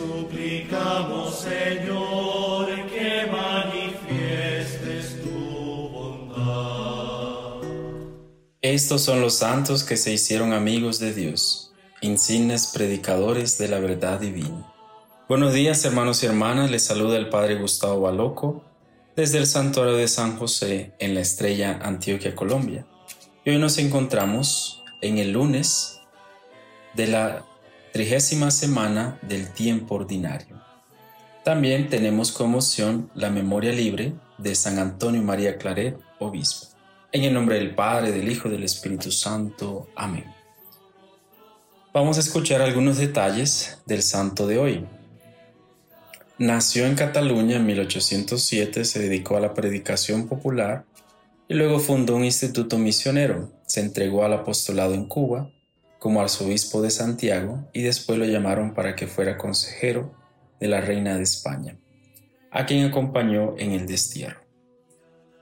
suplicamos, Señor, que manifiestes tu bondad. Estos son los santos que se hicieron amigos de Dios, insignes predicadores de la verdad divina. Buenos días hermanos y hermanas, les saluda el Padre Gustavo Baloco desde el Santuario de San José en la Estrella Antioquia, Colombia. Y hoy nos encontramos en el lunes de la trigésima semana del tiempo ordinario. También tenemos como opción la memoria libre de San Antonio María Claret, obispo. En el nombre del Padre, del Hijo y del Espíritu Santo. Amén. Vamos a escuchar algunos detalles del santo de hoy. Nació en Cataluña en 1807, se dedicó a la predicación popular y luego fundó un instituto misionero. Se entregó al apostolado en Cuba como arzobispo de Santiago y después lo llamaron para que fuera consejero de la reina de España, a quien acompañó en el destierro.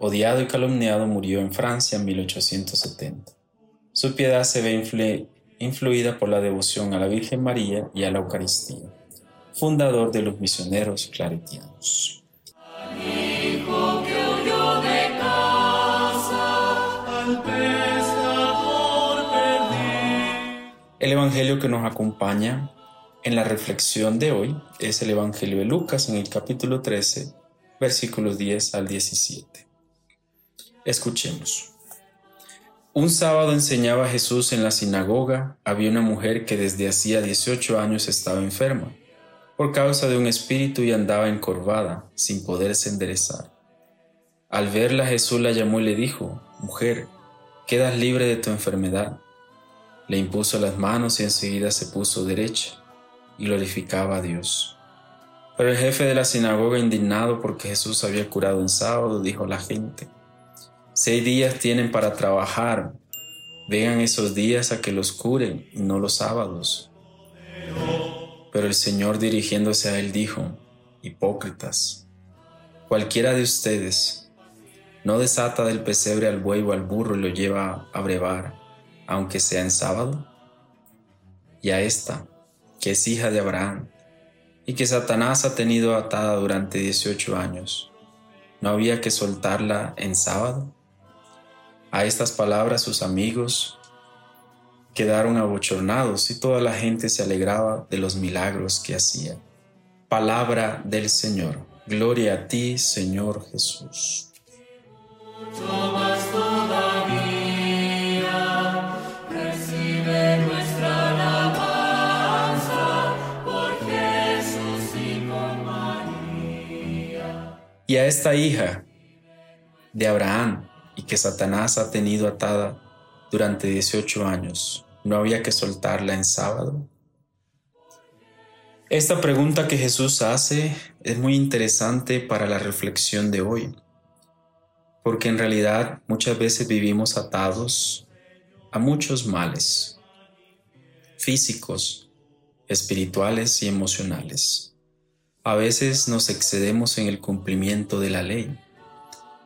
Odiado y calumniado murió en Francia en 1870. Su piedad se ve influida por la devoción a la Virgen María y a la Eucaristía, fundador de los misioneros claretianos. El Evangelio que nos acompaña en la reflexión de hoy es el Evangelio de Lucas en el capítulo 13, versículos 10 al 17. Escuchemos. Un sábado enseñaba Jesús en la sinagoga, había una mujer que desde hacía 18 años estaba enferma, por causa de un espíritu y andaba encorvada, sin poderse enderezar. Al verla Jesús la llamó y le dijo, Mujer, quedas libre de tu enfermedad. Le impuso las manos y enseguida se puso derecha y glorificaba a Dios. Pero el jefe de la sinagoga, indignado porque Jesús había curado en sábado, dijo a la gente, Seis días tienen para trabajar, vengan esos días a que los curen y no los sábados. Pero el Señor dirigiéndose a él dijo, Hipócritas, cualquiera de ustedes no desata del pesebre al buey o al burro y lo lleva a brevar aunque sea en sábado? Y a esta, que es hija de Abraham, y que Satanás ha tenido atada durante 18 años, ¿no había que soltarla en sábado? A estas palabras sus amigos quedaron abochornados y toda la gente se alegraba de los milagros que hacía. Palabra del Señor. Gloria a ti, Señor Jesús. A esta hija de Abraham y que Satanás ha tenido atada durante 18 años, ¿no había que soltarla en sábado? Esta pregunta que Jesús hace es muy interesante para la reflexión de hoy, porque en realidad muchas veces vivimos atados a muchos males físicos, espirituales y emocionales. A veces nos excedemos en el cumplimiento de la ley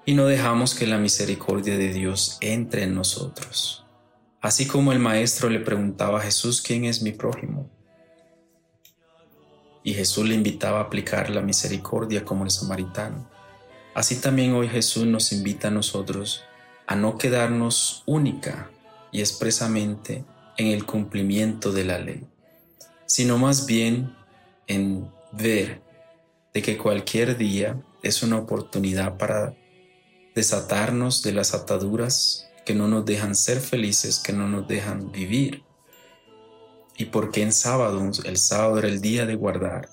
y no dejamos que la misericordia de Dios entre en nosotros. Así como el maestro le preguntaba a Jesús, ¿quién es mi prójimo? Y Jesús le invitaba a aplicar la misericordia como el samaritano. Así también hoy Jesús nos invita a nosotros a no quedarnos única y expresamente en el cumplimiento de la ley, sino más bien en ver de que cualquier día es una oportunidad para desatarnos de las ataduras que no nos dejan ser felices, que no nos dejan vivir. ¿Y porque en sábado? El sábado era el día de guardar.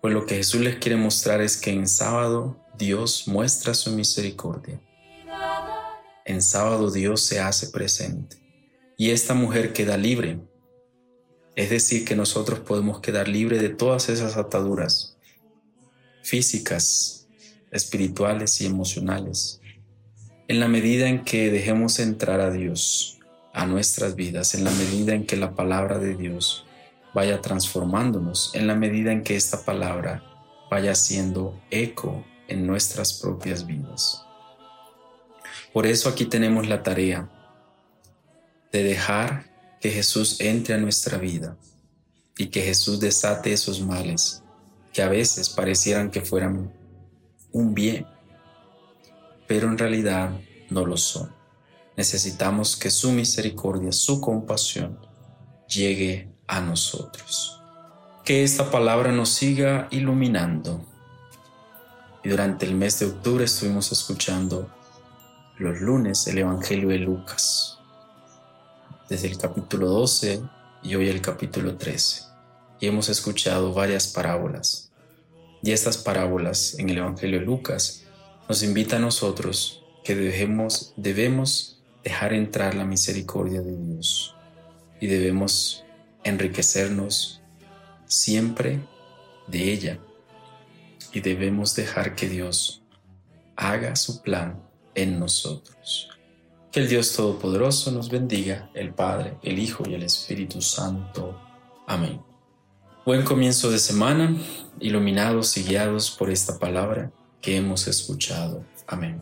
Pues lo que Jesús les quiere mostrar es que en sábado Dios muestra su misericordia. En sábado Dios se hace presente. Y esta mujer queda libre. Es decir, que nosotros podemos quedar libres de todas esas ataduras físicas, espirituales y emocionales, en la medida en que dejemos entrar a Dios a nuestras vidas, en la medida en que la palabra de Dios vaya transformándonos, en la medida en que esta palabra vaya haciendo eco en nuestras propias vidas. Por eso aquí tenemos la tarea de dejar que Jesús entre a nuestra vida, y que Jesús desate esos males que a veces parecieran que fueran un bien, pero en realidad no lo son. Necesitamos que su misericordia, su compasión llegue a nosotros. Que esta palabra nos siga iluminando. Y durante el mes de octubre estuvimos escuchando los lunes el Evangelio de Lucas, desde el capítulo 12 y hoy el capítulo 13. Y hemos escuchado varias parábolas. Y estas parábolas en el Evangelio de Lucas nos invita a nosotros que debemos, debemos dejar entrar la misericordia de Dios y debemos enriquecernos siempre de ella y debemos dejar que Dios haga su plan en nosotros. Que el Dios Todopoderoso nos bendiga, el Padre, el Hijo y el Espíritu Santo. Amén. Buen comienzo de semana, iluminados y guiados por esta palabra que hemos escuchado. Amén.